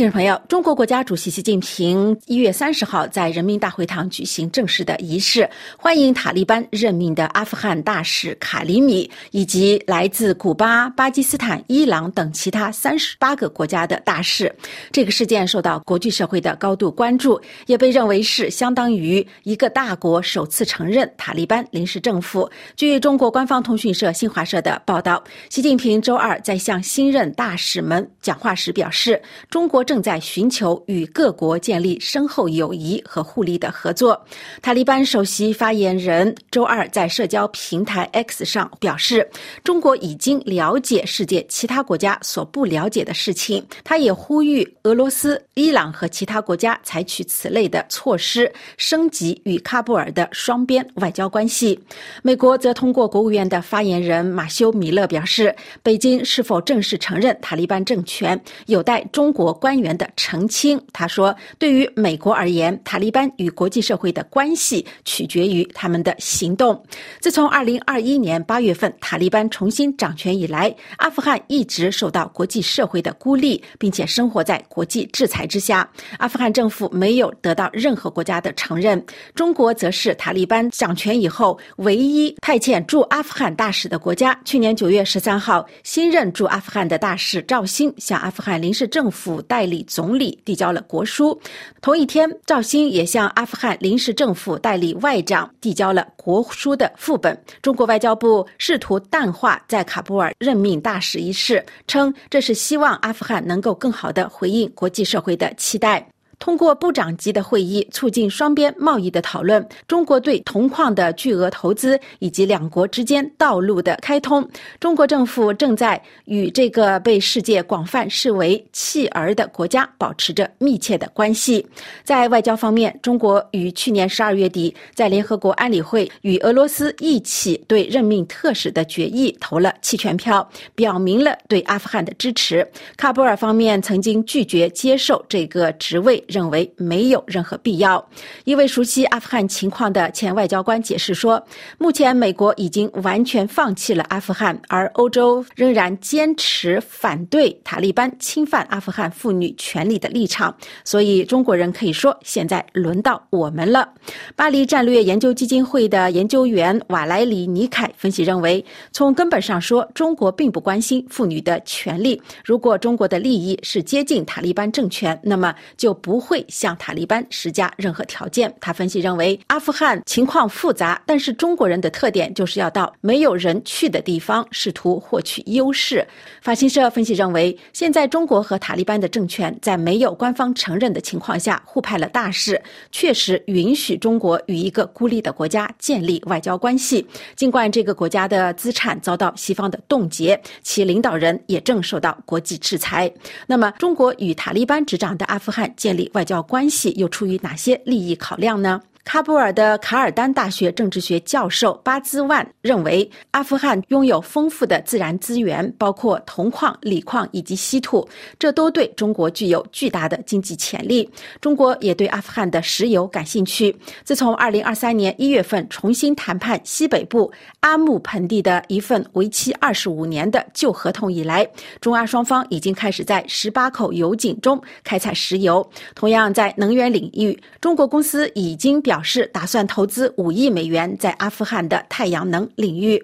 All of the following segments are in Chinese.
听众朋友，中国国家主席习近平一月三十号在人民大会堂举行正式的仪式，欢迎塔利班任命的阿富汗大使卡里米以及来自古巴、巴基斯坦、伊朗等其他三十八个国家的大使。这个事件受到国际社会的高度关注，也被认为是相当于一个大国首次承认塔利班临时政府。据中国官方通讯社新华社的报道，习近平周二在向新任大使们讲话时表示，中国。正在寻求与各国建立深厚友谊和互利的合作。塔利班首席发言人周二在社交平台 X 上表示，中国已经了解世界其他国家所不了解的事情。他也呼吁俄罗斯、伊朗和其他国家采取此类的措施，升级与喀布尔的双边外交关系。美国则通过国务院的发言人马修·米勒表示，北京是否正式承认塔利班政权，有待中国关。员的澄清，他说：“对于美国而言，塔利班与国际社会的关系取决于他们的行动。自从2021年8月份塔利班重新掌权以来，阿富汗一直受到国际社会的孤立，并且生活在国际制裁之下。阿富汗政府没有得到任何国家的承认。中国则是塔利班掌权以后唯一派遣驻阿富汗大使的国家。去年9月13号，新任驻阿富汗的大使赵兴向阿富汗临时政府代。”代理总理递交了国书。同一天，赵兴也向阿富汗临时政府代理外长递交了国书的副本。中国外交部试图淡化在喀布尔任命大使一事，称这是希望阿富汗能够更好地回应国际社会的期待。通过部长级的会议促进双边贸易的讨论，中国对铜矿的巨额投资以及两国之间道路的开通，中国政府正在与这个被世界广泛视为弃儿的国家保持着密切的关系。在外交方面，中国于去年十二月底在联合国安理会与俄罗斯一起对任命特使的决议投了弃权票，表明了对阿富汗的支持。喀布尔方面曾经拒绝接受这个职位。认为没有任何必要。一位熟悉阿富汗情况的前外交官解释说：“目前美国已经完全放弃了阿富汗，而欧洲仍然坚持反对塔利班侵犯阿富汗妇女权利的立场。所以，中国人可以说，现在轮到我们了。”巴黎战略研究基金会的研究员瓦莱里尼凯分析认为，从根本上说，中国并不关心妇女的权利。如果中国的利益是接近塔利班政权，那么就不。不会向塔利班施加任何条件。他分析认为，阿富汗情况复杂，但是中国人的特点就是要到没有人去的地方，试图获取优势。法新社分析认为，现在中国和塔利班的政权在没有官方承认的情况下互派了大使，确实允许中国与一个孤立的国家建立外交关系。尽管这个国家的资产遭到西方的冻结，其领导人也正受到国际制裁。那么，中国与塔利班执掌的阿富汗建立。外交关系又出于哪些利益考量呢？喀布尔的卡尔丹大学政治学教授巴兹万认为，阿富汗拥有丰富的自然资源，包括铜矿、锂矿以及稀土，这都对中国具有巨大的经济潜力。中国也对阿富汗的石油感兴趣。自从2023年1月份重新谈判西北部阿木盆地的一份为期25年的旧合同以来，中阿双方已经开始在18口油井中开采石油。同样，在能源领域，中国公司已经。表表示打算投资五亿美元在阿富汗的太阳能领域。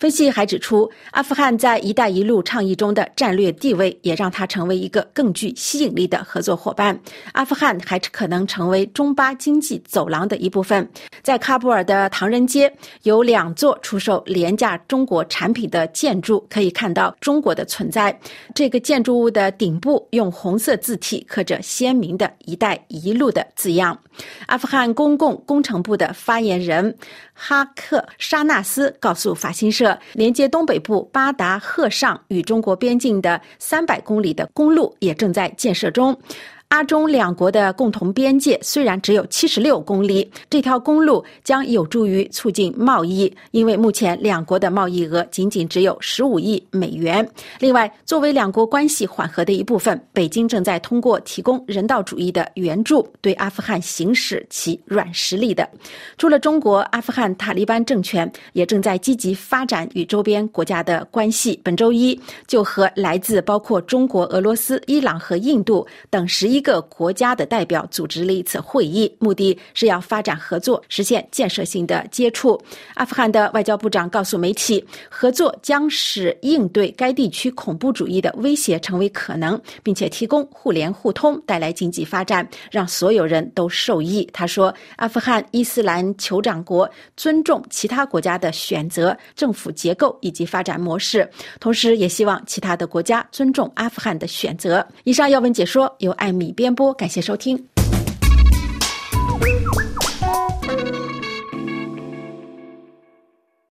分析还指出，阿富汗在“一带一路”倡议中的战略地位，也让它成为一个更具吸引力的合作伙伴。阿富汗还可能成为中巴经济走廊的一部分。在喀布尔的唐人街，有两座出售廉价中国产品的建筑，可以看到中国的存在。这个建筑物的顶部用红色字体刻着鲜明的一带一路的字样。阿富汗公共工程部的发言人哈克沙纳斯告诉法新社，连接东北部巴达赫尚与中国边境的三百公里的公路也正在建设中。阿中两国的共同边界虽然只有七十六公里，这条公路将有助于促进贸易，因为目前两国的贸易额仅仅只有十五亿美元。另外，作为两国关系缓和的一部分，北京正在通过提供人道主义的援助，对阿富汗行使其软实力的。除了中国，阿富汗塔利班政权也正在积极发展与周边国家的关系。本周一就和来自包括中国、俄罗斯、伊朗和印度等十一。一个国家的代表组织了一次会议，目的是要发展合作，实现建设性的接触。阿富汗的外交部长告诉媒体，合作将使应对该地区恐怖主义的威胁成为可能，并且提供互联互通，带来经济发展，让所有人都受益。他说，阿富汗伊斯兰酋长国尊重其他国家的选择、政府结构以及发展模式，同时也希望其他的国家尊重阿富汗的选择。以上要闻解说由艾米。编播，感谢收听。